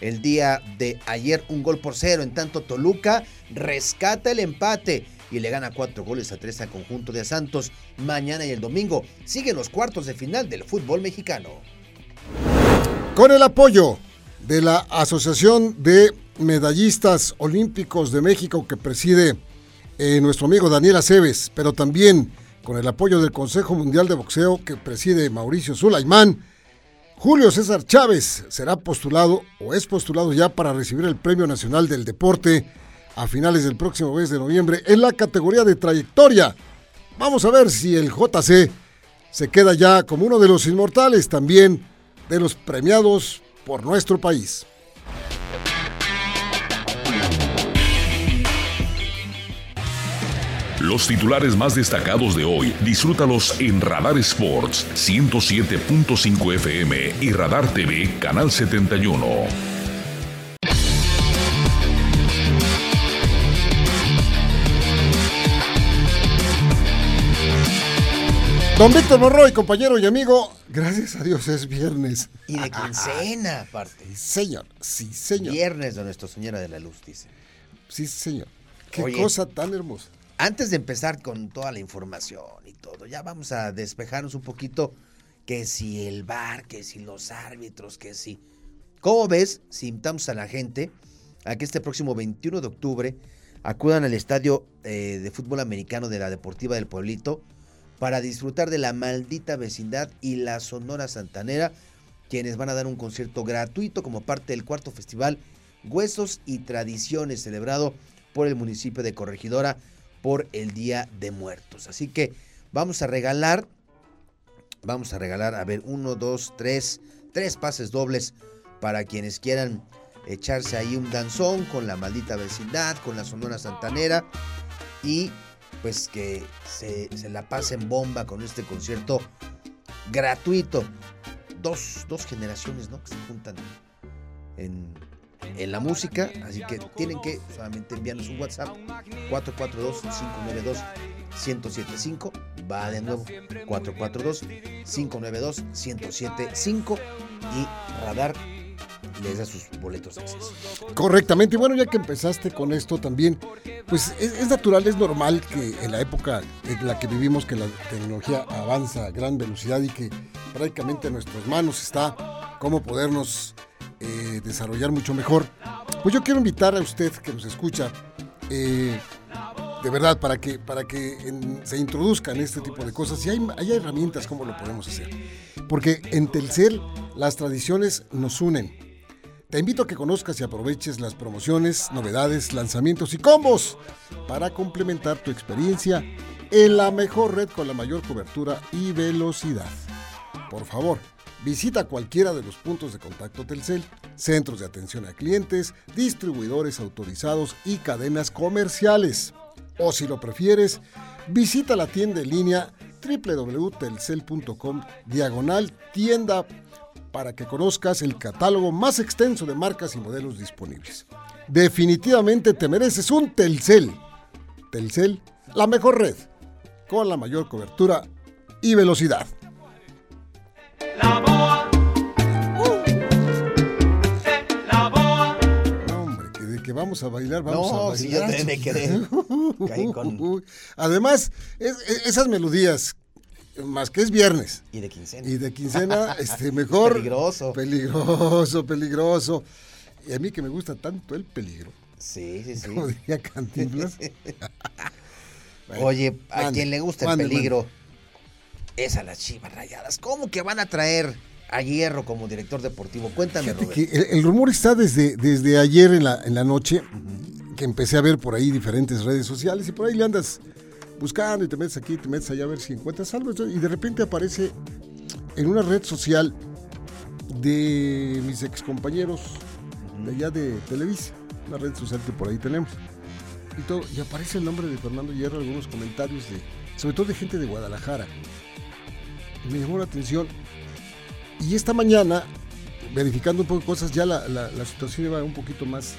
El día de ayer un gol por cero, en tanto Toluca rescata el empate y le gana cuatro goles a tres al conjunto de Santos. Mañana y el domingo siguen los cuartos de final del fútbol mexicano. Con el apoyo de la Asociación de Medallistas Olímpicos de México que preside eh, nuestro amigo Daniel Aceves, pero también con el apoyo del Consejo Mundial de Boxeo que preside Mauricio Sulaimán, Julio César Chávez será postulado o es postulado ya para recibir el Premio Nacional del Deporte a finales del próximo mes de noviembre en la categoría de trayectoria. Vamos a ver si el JC se queda ya como uno de los inmortales también de los premiados por nuestro país. Los titulares más destacados de hoy, disfrútalos en Radar Sports 107.5 FM y Radar TV Canal 71. Don Víctor Monroy, compañero y amigo, gracias a Dios es viernes. Y de quincena, aparte. Señor, sí, señor. Viernes de Nuestra Señora de la Luz, dice. Sí, señor. Qué Oye. cosa tan hermosa. Antes de empezar con toda la información y todo, ya vamos a despejarnos un poquito que si el bar, que si los árbitros, que si... ¿Cómo ves si invitamos a la gente a que este próximo 21 de octubre acudan al estadio eh, de fútbol americano de la Deportiva del Pueblito para disfrutar de la maldita vecindad y la Sonora Santanera, quienes van a dar un concierto gratuito como parte del cuarto festival Huesos y Tradiciones celebrado por el municipio de Corregidora por el Día de Muertos. Así que vamos a regalar, vamos a regalar, a ver, uno, dos, tres, tres pases dobles para quienes quieran echarse ahí un danzón con la maldita vecindad, con la Sonora Santanera y pues que se, se la pasen bomba con este concierto gratuito. Dos, dos generaciones, ¿no? Que se juntan en, en la música, así que tienen que solamente enviarnos un WhatsApp 442-592-1075, va de nuevo 442-592-1075 y Radar les da sus boletos de acceso. Correctamente. Bueno, ya que empezaste con esto también, pues es, es natural, es normal que en la época en la que vivimos, que la tecnología avanza a gran velocidad y que prácticamente en nuestras manos está cómo podernos eh, desarrollar mucho mejor. Pues yo quiero invitar a usted que nos escucha, eh, de verdad, para que, para que se introduzcan este tipo de cosas. Y hay, hay herramientas cómo lo podemos hacer. Porque en Telcel las tradiciones nos unen. Te invito a que conozcas y aproveches las promociones, novedades, lanzamientos y combos para complementar tu experiencia en la mejor red con la mayor cobertura y velocidad. Por favor, visita cualquiera de los puntos de contacto Telcel, centros de atención a clientes, distribuidores autorizados y cadenas comerciales. O si lo prefieres, visita la tienda en línea www.telcel.com diagonal tienda para que conozcas el catálogo más extenso de marcas y modelos disponibles. Definitivamente te mereces un Telcel. Telcel, la mejor red, con la mayor cobertura y velocidad. Vamos a bailar, vamos No, a si yo bailar. también me quedé. Caí con- Además, es- es- esas melodías, más que es viernes, Y de quincena. y de quincena, este, mejor. Peligroso. Peligroso, peligroso. Y a mí que me gusta tanto el peligro, Sí, sí, sí. como diría Cantinflas. Bueno, Oye, a mande, quien le gusta mande, el peligro es a las chivas rayadas. ¿Cómo que van a traer a Hierro como director deportivo? Cuéntame, Fíjate que el, el rumor está desde, desde ayer en la, en la noche, que empecé a ver por ahí diferentes redes sociales y por ahí le andas buscando y te metes aquí, te metes allá a ver si encuentras algo. Y de repente aparece en una red social de mis excompañeros de allá de Televisa, una red social que por ahí tenemos. y todo, y aparece el nombre de Fernando Hierro, algunos comentarios de, sobre todo de gente de Guadalajara. Me llamó la atención. Y esta mañana, verificando un poco cosas, ya la, la, situación iba un poquito más,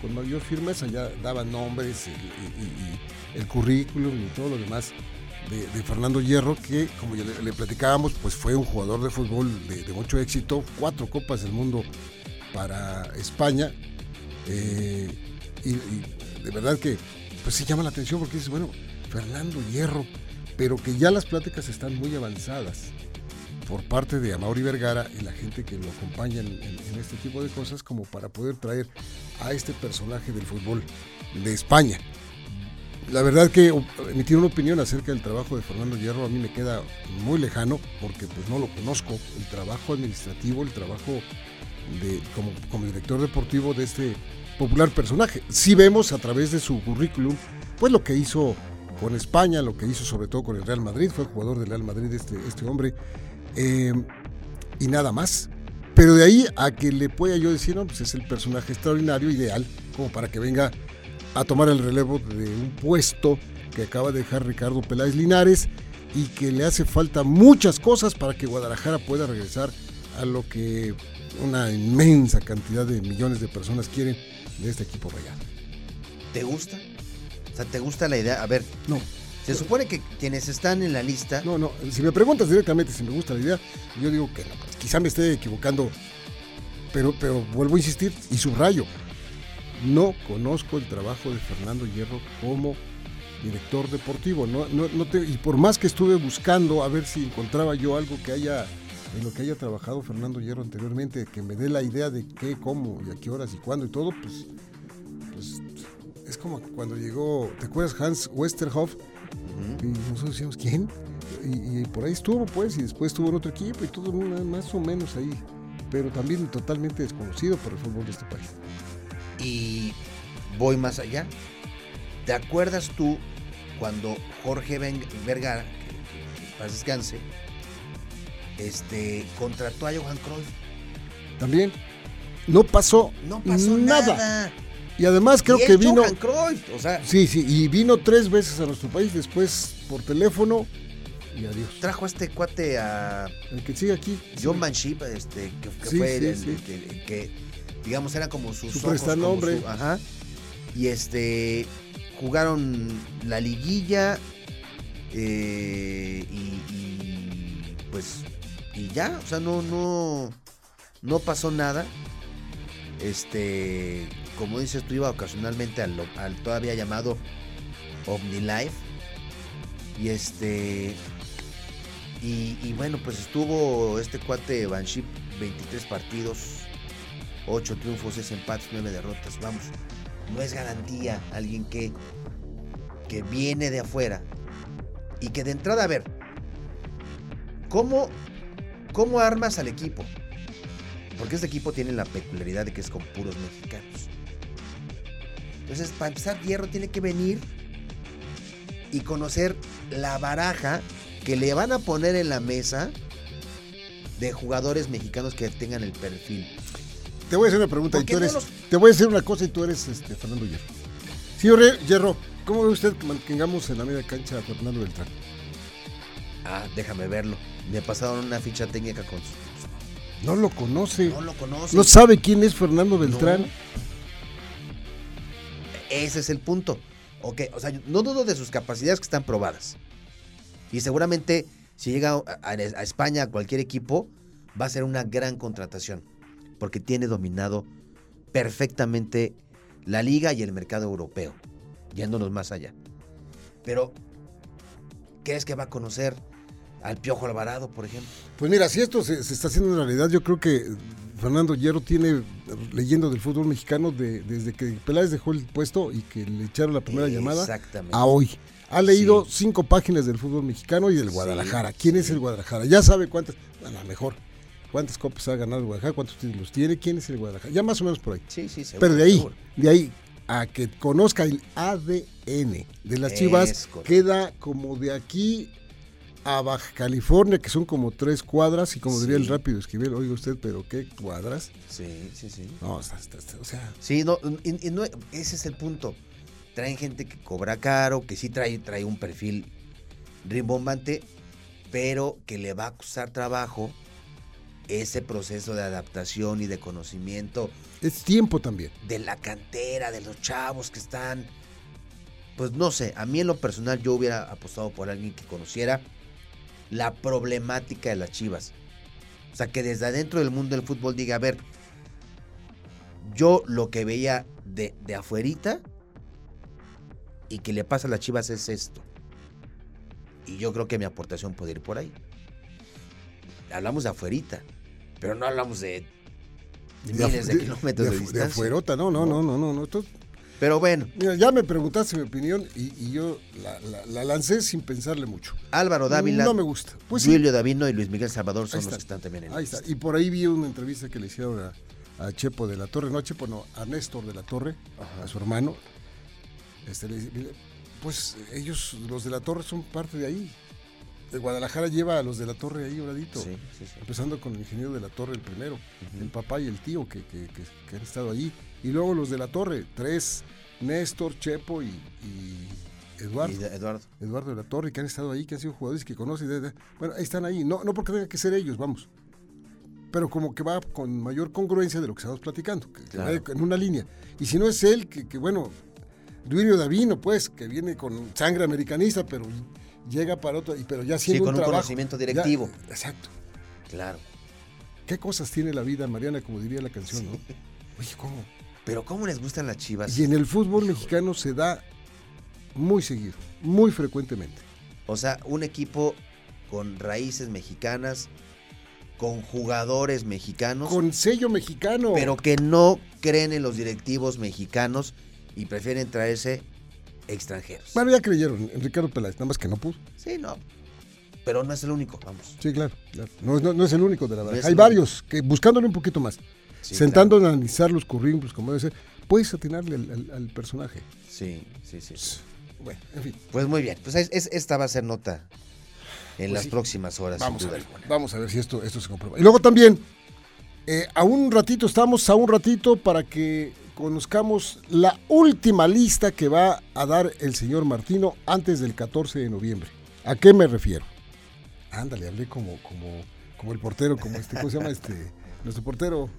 con mayor firmeza, ya daban nombres y, el currículum y todo lo demás de, Fernando Hierro, que como ya le, platicábamos, pues fue un jugador de fútbol de, de mucho éxito, cuatro copas del mundo para España. eh, y, y de verdad que pues sí llama la atención porque dices, bueno, Fernando Hierro, pero que ya las pláticas están muy avanzadas por parte de Amaury Vergara y la gente que lo acompaña en, este tipo de cosas como para poder traer a este personaje del fútbol de España. La verdad que emitir una opinión acerca del trabajo de Fernando Hierro a mí me queda muy lejano porque pues no lo conozco, el trabajo administrativo, el trabajo de, como, como director deportivo de este popular personaje. Si vemos a través de su currículum, pues lo que hizo con España, lo que hizo sobre todo con el Real Madrid, fue jugador del Real Madrid este, este hombre, eh, y nada más. Pero de ahí a que le pueda yo decir, no, pues es el personaje extraordinario, ideal, como para que venga a tomar el relevo de un puesto que acaba de dejar Ricardo Peláez Linares y que le hace falta muchas cosas para que Guadalajara pueda regresar a lo que una inmensa cantidad de millones de personas quieren de este equipo rayado. ¿Te gusta? Sea, ¿te gusta la idea? A ver, No, se supone que quienes están en la lista, no, no. Si me preguntas directamente si me gusta la idea, yo digo que no. Quizá me esté equivocando, pero, pero vuelvo a insistir y subrayo. No conozco el trabajo de Fernando Hierro como director deportivo. No, no, no te- y por más que estuve buscando a ver si encontraba yo algo que haya en lo que haya trabajado Fernando Hierro anteriormente, que me dé la idea de qué, cómo y a qué horas y cuándo y todo, pues, pues es como cuando llegó, ¿te acuerdas Hans Westerhoff? Y nosotros decíamos, ¿quién? Y, y por ahí estuvo, pues, y después estuvo en otro equipo y todo más o menos ahí. Pero también totalmente desconocido por el fútbol de este país. y voy más allá. ¿Te acuerdas tú cuando Jorge Ben- Vergara, que, que- que en paz descanse, este, contrató a Johan Cruyff? También no pasó, No pasó nada. nada. Y además creo Y que vino, Cruyff, o sea, sí, sí, y vino tres veces a nuestro país, después por teléfono y adiós. trajo a este cuate a El que sigue aquí. John Manship, este, que, que Sí, fue sí, el, sí. que, que, digamos, era como sus Su ojos, como su- ajá. Y este, jugaron la liguilla eh, y, y, pues, y ya, o sea, no, no, no pasó nada. Este, como dices, tú iba ocasionalmente al, todavía llamado OmniLife. Y este, y, y bueno, pues estuvo este cuate Banship 23 partidos, 8 triunfos, 6 empates, 9 derrotas. Vamos, no es garantía alguien que, que viene de afuera y que de entrada, a ver, ¿cómo, ¿cómo armas al equipo? Porque este equipo tiene la peculiaridad de que es con puros mexicanos. Entonces, para empezar, Hierro tiene que venir y conocer la baraja que le van a poner en la mesa de jugadores mexicanos que tengan el perfil. Te voy a hacer una pregunta ¿Por y tú no eres, los- te voy a decir una cosa y tú eres este, Fernando Hierro. Señor Hierro, ¿cómo ve usted que mantengamos en la media cancha a Fernando Beltrán? Ah, déjame verlo. Me pasaron una ficha técnica con sus... No lo conoce. No lo conoce. No sabe quién es Fernando Beltrán. Ese es el punto. Ok, o sea, no dudo de sus capacidades que están probadas. Y seguramente si llega a España a cualquier equipo, va a ser una gran contratación. Porque tiene dominado perfectamente la liga y el mercado europeo. Yéndonos más allá. Pero, ¿crees que va a conocer al Piojo Alvarado, por ejemplo? Pues mira, si esto se, se está haciendo en realidad, yo creo que Fernando Hierro tiene leyendo del fútbol mexicano de- desde que Peláez dejó el puesto y que le echaron la primera llamada a hoy. Ha leído Sí. cinco páginas del fútbol mexicano y del Guadalajara. ¿Quién es el Guadalajara? Ya sabe cuántas, a lo mejor, cuántas copas ha ganado el Guadalajara, cuántos títulos tiene, quién es el Guadalajara. Ya más o menos por ahí. Sí, sí, seguro, Pero de ahí, seguro. de ahí a que conozca el ADN de las Chivas, correcto. queda como de aquí a Baja California, que son como tres cuadras, y como diría el rápido Esquivel, oiga usted, pero qué cuadras. Sí, sí, sí. No, o sea, Sí, no, y- y no, ese es el punto. traen gente que cobra caro, que sí trae, trae un perfil rimbombante, pero que le va a costar trabajo ese proceso de adaptación y de conocimiento. Es tiempo también. De la cantera, de los chavos que están. Pues no sé, a mí en lo personal yo hubiera apostado por alguien que conociera la problemática de las chivas. O sea, que desde adentro del mundo del fútbol diga, a ver, yo lo que veía de, de afuerita y que le pasa a las chivas es esto. Y yo creo que mi aportación puede ir por ahí. Hablamos de afuerita, pero no hablamos de miles de, kilómetros de, de distancia. De afuerota, no, no, no, no, no. no. Esto, pero bueno. Mira, ya me preguntaste mi opinión y, y yo la, la, la, lancé sin pensarle mucho. Álvaro Dávila. No me gusta. Pues Julio sí. Davino y Luis Miguel Salvador son los que están también en Ahí está. Y por ahí vi una entrevista que le hicieron a, a, Chepo de la Torre, no a Chepo, no, a Néstor de la Torre, Ajá. a su hermano. Este, le, pues ellos, los de la Torre, son parte de ahí. De Guadalajara lleva a los de la Torre ahí oradito. Sí, sí, sí. Empezando con el ingeniero de la Torre, el primero, uh -huh. el papá y el tío que, que, que, que, han estado ahí. Y luego los de la Torre, tres, Néstor, Chepo y, y Eduardo. Y Eduardo. Eduardo de la Torre, que han estado ahí, que han sido jugadores que conocen. De, de, bueno, ahí están ahí. No, no porque tengan que ser ellos, vamos. Pero como que va con mayor congruencia de lo que estamos platicando, que, claro. en una línea. Y si no es él, que, que bueno, Duilio Davino, pues, que viene con sangre americanista, pero llega para otro, pero ya siendo sí, con un, un trabajo, conocimiento directivo. Ya, exacto. Claro. ¿Qué cosas tiene la vida, Mariana, como diría la canción, sí. ¿no? Oye, ¿cómo? Pero ¿cómo les gustan las chivas? Y en el fútbol mexicano se da muy seguido, muy frecuentemente. O sea, un equipo con raíces mexicanas, con jugadores mexicanos. Con sello mexicano. Pero que no creen en los directivos mexicanos y prefieren traerse extranjeros. Bueno, ya creyeron en Ricardo Peláez, nada más que no pudo. Sí, no. Pero no es el único, vamos. Sí, claro. claro. No, no, no, es el único de la verdad. No Hay varios que buscándole un poquito más. Sí, Sentando claro. a analizar los currículos, como debe ser, puedes atinarle al, al, al, personaje. Sí, sí, sí. Bueno, en fin. Pues muy bien. Pues es, es, esta va a ser nota en pues las sí. próximas horas. Vamos a ver. Vamos a ver si esto, esto se comprueba. Y luego también, eh, a un ratito, estamos a un ratito para que conozcamos la última lista que va a dar el señor Martino antes del 14 de noviembre. ¿A qué me refiero? Ándale, hablé como, como, como el portero, como este, ¿cómo se llama este? Nuestro portero,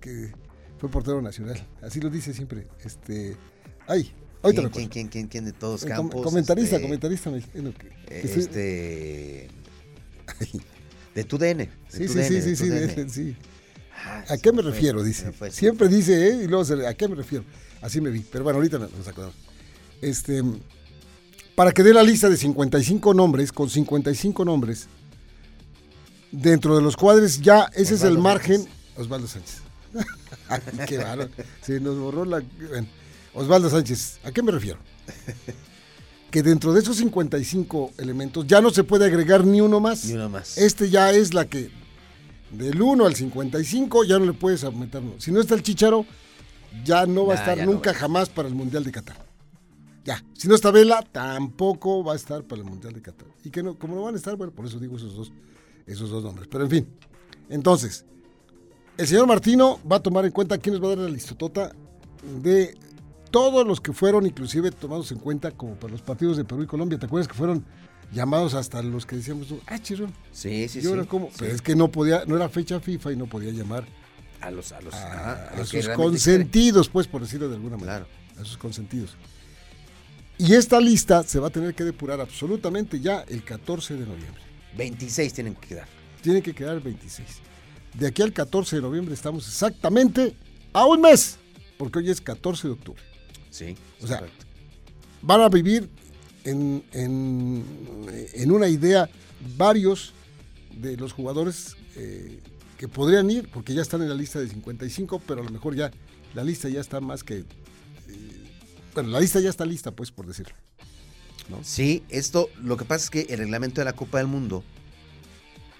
que fue portero nacional. Así lo dice siempre. Este, ay, ¿Quién, ¿Quién, quién, quién, quién, de todos campos? comentarista, este, comentarista. Mexicano, este, de tu DN. De sí, tu sí, DN, sí, sí, sí. Ah, ¿A qué me fue, refiero? Dice. Fue, Siempre dice, ¿eh? Y luego se, ¿a qué me refiero? Así me vi. Pero bueno, ahorita nos acordamos. Este, para que dé la lista de 55 nombres, con 55 nombres, dentro de los cuadres ya ese Osvaldo es el margen. Sánchez. Osvaldo Sánchez. qué bárbaro. Se nos borró la. Bueno, Osvaldo Sánchez, ¿a qué me refiero? que dentro de esos 55 elementos ya no se puede agregar ni uno más. Ni uno más. Este ya es la que del 1 al 55 ya no le puedes meter. Si no está el Chicharo, ya no va nah, a estar nunca no jamás para el Mundial de Qatar. Ya. Si no está Vela, tampoco va a estar para el Mundial de Qatar. Y que no, como no van a estar, bueno, por eso digo esos dos, esos dos nombres. Pero en fin. Entonces, el señor Martino va a tomar en cuenta quiénes va a dar la listotota de todos los que fueron inclusive tomados en cuenta como para los partidos de Perú y Colombia. ¿Te acuerdas que fueron llamados hasta los que decíamos, ah, chirón. Sí, sí, sí. Cómo? sí. Pero es que no podía, no era fecha FIFA y no podía llamar a los, a los, a, a, a los sus consentidos, pues, por decirlo de alguna manera. Claro. A sus consentidos. Y esta lista se va a tener que depurar absolutamente ya el 14 de noviembre. 26 tienen que quedar. Tienen que quedar 26. De aquí al 14 de noviembre estamos exactamente a un mes, porque hoy es 14 de octubre. Sí, o sea, correcto. van a vivir en, en, en, una idea varios de los jugadores eh, que podrían ir, porque ya están en la lista de 55, pero a lo mejor ya la lista ya está más que... Eh, bueno, la lista ya está lista, pues, por decirlo. ¿no? Sí, esto, lo que pasa es que el reglamento de la Copa del Mundo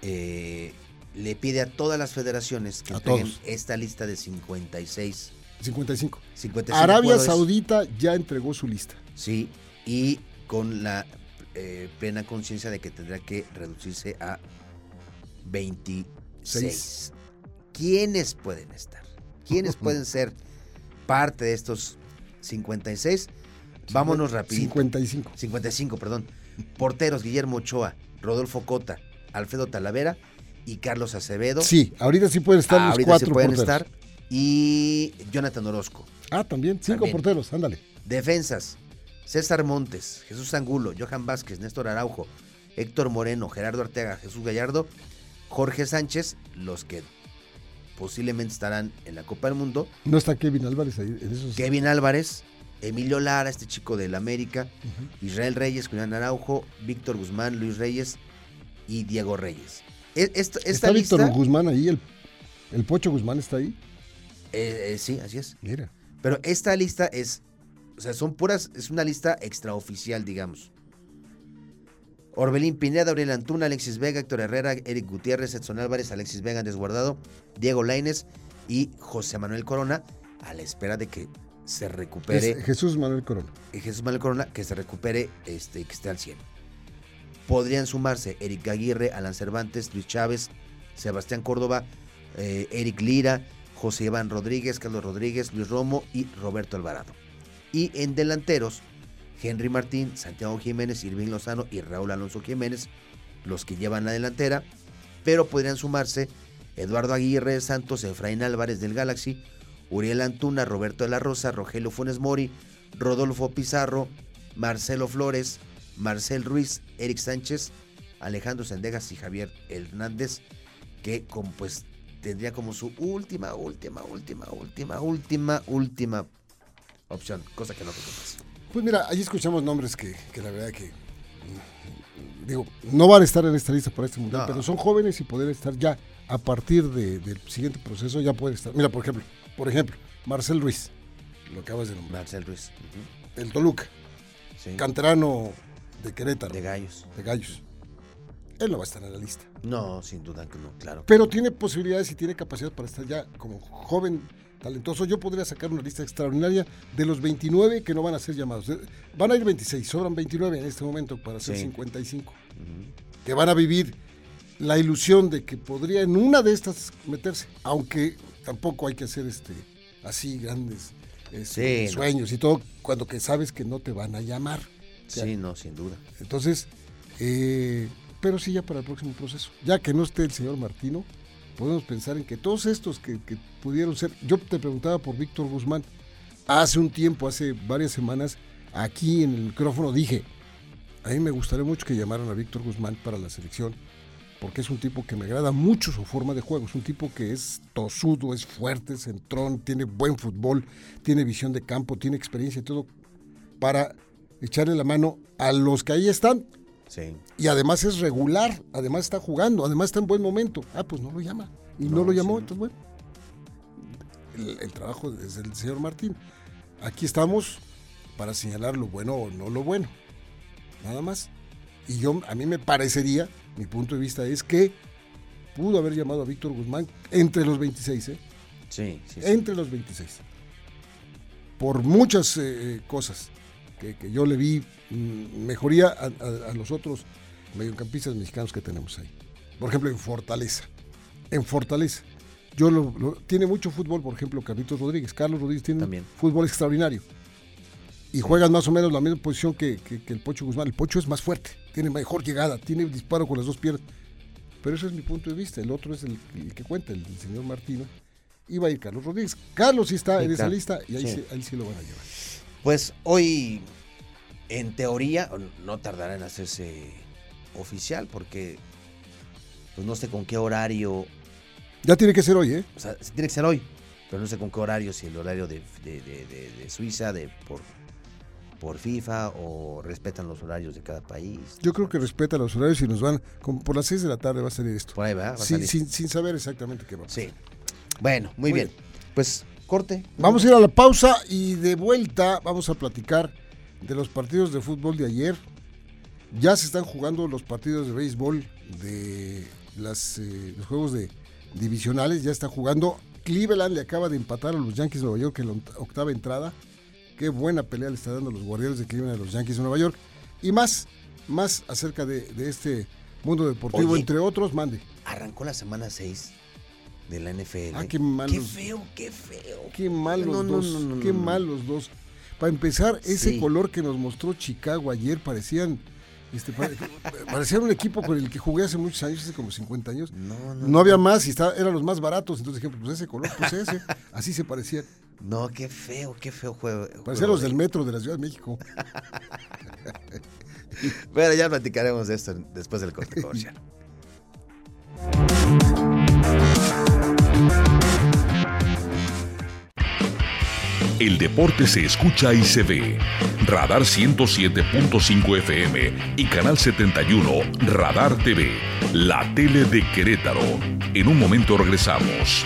eh, le pide a todas las federaciones que tengan esta lista de 56 55. 55 Arabia. Saudita ya entregó su lista. Sí, y con la eh, plena conciencia de que tendrá que reducirse a 26. Seis. ¿Quiénes pueden estar? ¿Quiénes pueden ser parte de estos 56? Vámonos rápido. 55. 55, perdón. Porteros, Guillermo Ochoa, Rodolfo Cota, Alfredo Talavera y Carlos Acevedo. Sí, ahorita sí pueden estar los Ahorita cuatro sí pueden porteros. estar. Y Jonathan Orozco. Ah, también, cinco También. porteros, ándale. Defensas. César Montes, Jesús Angulo, Johan Vázquez, Néstor Araujo, Héctor Moreno, Gerardo Arteaga, Jesús Gallardo, Jorge Sánchez, los que posiblemente estarán en la Copa del Mundo. No está Kevin Álvarez ahí en esos. Kevin Álvarez, Emilio Lara, este chico del América, Israel Reyes, Julián Araujo, Víctor Guzmán, Luis Reyes y Diego Reyes. E- Esta, esta Está lista, Víctor Guzmán ahí, el, el Pocho Guzmán está ahí. eh, eh, sí, así es. Mira. Pero esta lista es, o sea, son puras, es una lista extraoficial, digamos. Orbelín Pineda, Aurel Antuna, Alexis Vega, Héctor Herrera, Eric Gutiérrez, Edson Álvarez, Alexis Vega, Andrés Guardado, Diego Laines y José Manuel Corona, a la espera de que se recupere Es Jesús Manuel Corona. Jesús Manuel Corona, que se recupere este, y que esté al 100. Podrían sumarse Eric Aguirre, Alan Cervantes, Luis Chávez, Sebastián Córdoba, eh, Eric Lira, José Iván Rodríguez, Carlos Rodríguez, Luis Romo y Roberto Alvarado. Y en delanteros, Henry Martín, Santiago Jiménez, Irving Lozano y Raúl Alonso Jiménez, los que llevan la delantera, pero podrían sumarse Eduardo Aguirre Santos, Efraín Álvarez del Galaxy, Uriel Antuna, Roberto de la Rosa, Rogelio Funes Mori, Rodolfo Pizarro, Marcelo Flores, Marcel Ruiz, Eric Sánchez, Alejandro Sendejas y Javier Hernández, que como, pues tendría como su última, última, última, última, última, última opción, cosa que no pase. Pues mira, ahí escuchamos nombres que, que la verdad que. mm, Digo, no van a estar en esta lista para este mundial, No. pero son jóvenes y poder estar ya a partir de- del siguiente proceso, ya pueden estar. Mira, por ejemplo, por ejemplo, Marcel Ruiz, lo acabas de nombrar. Marcel Ruiz, ujú, El Toluca, sí, canterano de Querétaro, de Gallos. de Gallos. Él no va a estar en la lista. No, sin duda que no, claro. Pero tiene posibilidades y tiene capacidad para estar ya como joven, talentoso. Yo podría sacar una lista extraordinaria de los 29 que no van a ser llamados. Eh, Van a ir 26, sobran 29 en este momento para ser Sí. 55. Ujú. Que van a vivir la ilusión de que podría en una de estas meterse. Aunque tampoco hay que hacer este así grandes este, Sí, no. sueños y todo, cuando que sabes que no te van a llamar. Sí, no, sin duda. Entonces, eh, pero sí ya para el próximo proceso. Ya que no esté el señor Martino, podemos pensar en que todos estos que, que pudieron ser, yo te preguntaba por Víctor Guzmán, hace un tiempo, hace varias semanas, aquí en el micrófono dije, a mí me gustaría mucho que llamaran a Víctor Guzmán para la selección, porque es un tipo que me agrada mucho su forma de juego, es un tipo que es tosudo, es fuerte, es centrón, tiene buen fútbol, tiene visión de campo, tiene experiencia y todo, para echarle la mano a los que ahí están, Sí. y además es regular, además está jugando, además está en buen momento. Ah, pues no lo llama. Y no, No, lo llamó, sí. entonces bueno. El, el trabajo es del señor Martín. Aquí estamos para señalar lo bueno o no lo bueno. Nada más. Y yo, a mí me parecería, mi punto de vista es que pudo haber llamado a Víctor Guzmán entre los 26, ¿eh? Sí, sí, sí. entre los 26. Por muchas eh, cosas que, que yo le vi mm, mejoría a, a- a los otros mediocampistas mexicanos que tenemos ahí. Por ejemplo, en Fortaleza. En Fortaleza. Yo lo, lo- tiene mucho fútbol, por ejemplo, Carlitos Rodríguez. Carlos Rodríguez tiene También. fútbol extraordinario. Y juegan más o menos la misma posición que, que- que el Pocho Guzmán. El Pocho es más fuerte, tiene mejor llegada, tiene disparo con las dos piernas. Pero ese es mi punto de vista. El otro es el, el que cuenta, el, señor Martino. Iba a ir Carlos Rodríguez. Carlos sí está en esa lista y ahí sí. ahí sí lo van a llevar. Pues hoy, en teoría, no tardará en hacerse oficial porque pues no sé con qué horario, Ya tiene que ser hoy, ¿eh? o sea, tiene que ser hoy, pero no sé con qué horario, si el horario de, de- de- de- de Suiza, de por, por FIFA o respetan los horarios de cada país. Yo creo que respeta los horarios y nos van, como por las 6 de la tarde va a salir esto. Por ahí va, va a salir. sin, sin saber exactamente qué va a pasar. Sí. Bueno, muy, Muy bien. Pues corte. Vamos a ir a la pausa y de vuelta vamos a platicar de los partidos de fútbol de ayer. Ya se están jugando los partidos de béisbol de las, eh, los juegos de divisionales. Ya está jugando. Cleveland le acaba de empatar a los Yankees de Nueva York en la octava entrada. Qué buena pelea le está dando los Guardianes de Cleveland a los Yankees de Nueva York. Y más, más acerca de, de este mundo deportivo, Oye. entre otros, mande. Arrancó la semana 6 de la NFL. Ah, qué malos. Qué feo, qué feo. Qué mal los No, no, dos. no, qué no. mal los dos. Para empezar, ese Sí. color que nos mostró Chicago ayer parecían. Este, parecían un equipo con el que jugué hace muchos años, hace como 50 años. No, no. No había más y está- eran los más baratos. Entonces dije, pues ese color, pues ese. Así se parecían. No, qué feo, qué feo juego. Parecían los de- del metro de la Ciudad de México. Bueno, ya platicaremos de esto después del corte comercial. El deporte se escucha y se ve. Radar 107.5 FM y Canal 71 Radar TV, la tele de Querétaro. En un momento regresamos.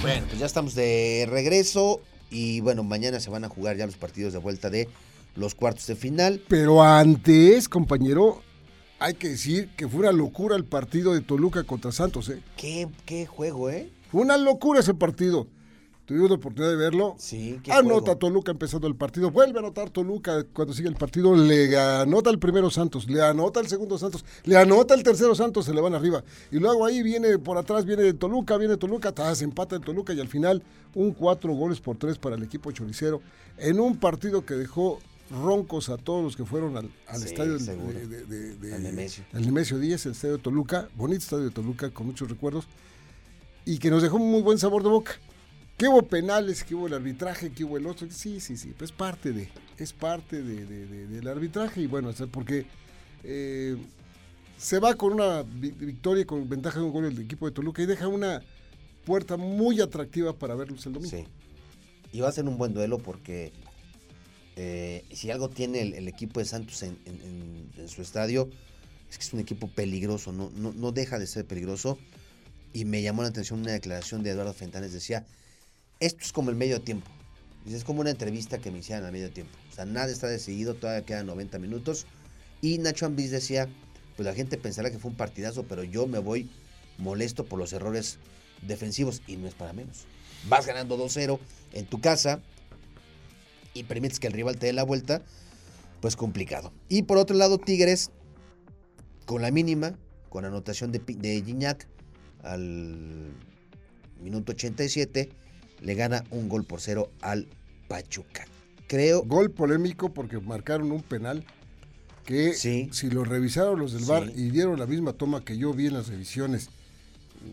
Bueno, pues ya estamos de regreso y bueno, mañana se van a jugar ya los partidos de vuelta de los cuartos de final. Pero antes, compañero, hay que decir que fue una locura el partido de Toluca contra Santos, ¿eh? ¿Qué, qué juego, eh? Fue una locura ese partido. Tuvimos la oportunidad de verlo. Sí, qué Anota juego. Toluca empezando el partido. Vuelve a anotar Toluca cuando sigue el partido. Le anota el primero Santos. Le anota el segundo Santos. Le anota el tercero Santos. Se le van arriba. Y luego ahí viene por atrás, viene Toluca, viene Toluca. Se empata en Toluca y al final un cuatro goles por tres para el equipo choricero. En un partido que dejó roncos a todos los que fueron al, al Sí, estadio de, de- de- Al Nemesio. al Nemesio Díaz, el estadio de Toluca. Bonito estadio de Toluca con muchos recuerdos. Y que nos dejó un muy buen sabor de boca. Que hubo penales, que hubo el arbitraje, que hubo el otro. Sí, sí, sí, pues es parte de, es parte de, de- de- del arbitraje y bueno, porque eh, se va con una vi- victoria y con ventaja de un gol el equipo de Toluca y deja una puerta muy atractiva para verlos el domingo. Sí. Y va a ser un buen duelo porque eh, si algo tiene el, equipo de Santos en, su estadio, es que es un equipo peligroso, no, deja de ser peligroso. Y me llamó la atención una declaración de Eduardo Fentanes, decía, esto es como el medio tiempo. Es como una entrevista que me hicieron al medio tiempo. O sea, nada está decidido, todavía quedan 90 minutos. Y Nacho Ambriz decía, pues la gente pensará que fue un partidazo, pero yo me voy molesto por los errores defensivos y no es para menos. Vas ganando 2-0 en tu casa y permites que el rival te dé la vuelta, pues complicado. Y por otro lado, Tigres, con la mínima, con anotación de, de Gignac al minuto 87, le gana un gol por cero al Pachuca. Creo, Gol polémico porque marcaron un penal que Sí. si lo revisaron los del Sí. y dieron la misma toma que yo vi en las revisiones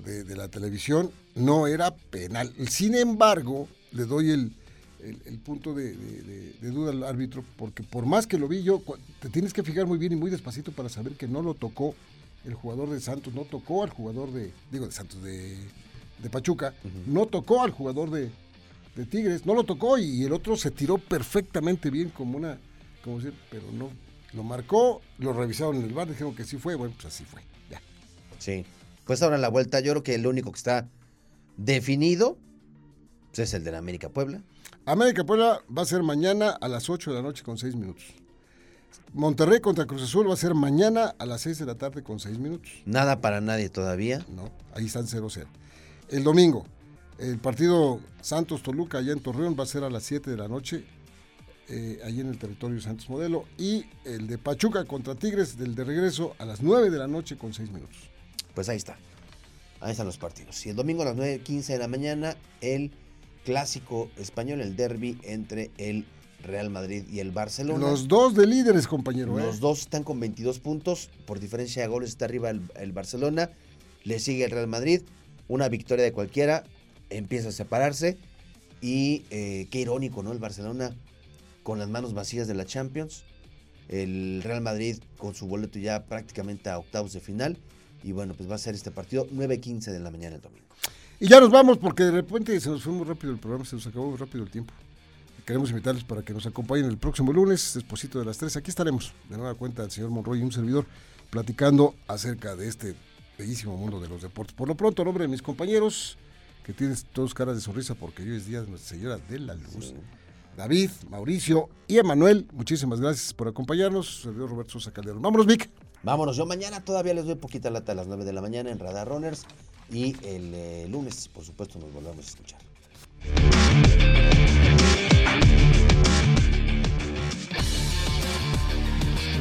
de, de la televisión, no era penal. Sin embargo, le doy el, el- el punto de, de- de- de duda al árbitro porque por más que lo vi yo, te tienes que fijar muy bien y muy despacito para saber que no lo tocó el jugador de Santos, no tocó al jugador de, digo de Santos, de, Pachuca, no tocó al jugador de, de Tigres, no lo tocó y el otro se tiró perfectamente bien como una, como decir, pero no, lo marcó, lo revisaron en el bar, dijeron que sí fue, bueno, pues así fue, ya. sí. Pues ahora en la vuelta, yo creo que el único que está definido pues, es el de la América Puebla. América Puebla va a ser mañana a las 8 de la noche con 6 minutos. Monterrey contra Cruz Azul va a ser mañana a las 6 de la tarde con 6 minutos. Nada para nadie todavía. No, ahí están 0-0. El domingo, el partido Santos-Toluca allá en Torreón va a ser a las 7 de la noche, eh, allí en el territorio Santos Modelo. Y el de Pachuca contra Tigres, del de regreso, a las 9 de la noche con 6 minutos. Pues ahí está. Ahí están los partidos. Y el domingo a las 9.15 de la mañana, el clásico español, el derby entre el Real Madrid y el Barcelona. Los dos de líderes, compañero. ¿eh? Los dos están con 22 puntos. Por diferencia de goles está arriba el, el Barcelona. Le sigue el Real Madrid. Una victoria de cualquiera empieza a separarse. Y eh, qué irónico, ¿no? El Barcelona con las manos vacías de la Champions. El Real Madrid con su boleto ya prácticamente a octavos de final. Y bueno, pues va a ser este partido 9.15 de la mañana el domingo. Y ya nos vamos porque de repente se nos fue muy rápido el programa, se nos acabó muy rápido el tiempo. Queremos invitarles para que nos acompañen el próximo lunes, despuesito de las 3. Aquí estaremos, de nueva cuenta, el señor Monroy y un servidor, platicando acerca de este bellísimo mundo de los deportes. Por lo pronto, en nombre de mis compañeros, que tienes todos caras de sonrisa porque hoy es día de Nuestra Señora de la Luz. David, Mauricio y Emanuel, muchísimas gracias por acompañarnos. Servidor Roberto Sosa Calderón. Vámonos, Vic. Vámonos, yo mañana todavía les doy poquita lata a las 9 de la mañana en Radar Runners. Y el eh, lunes, por supuesto, nos volvemos a escuchar.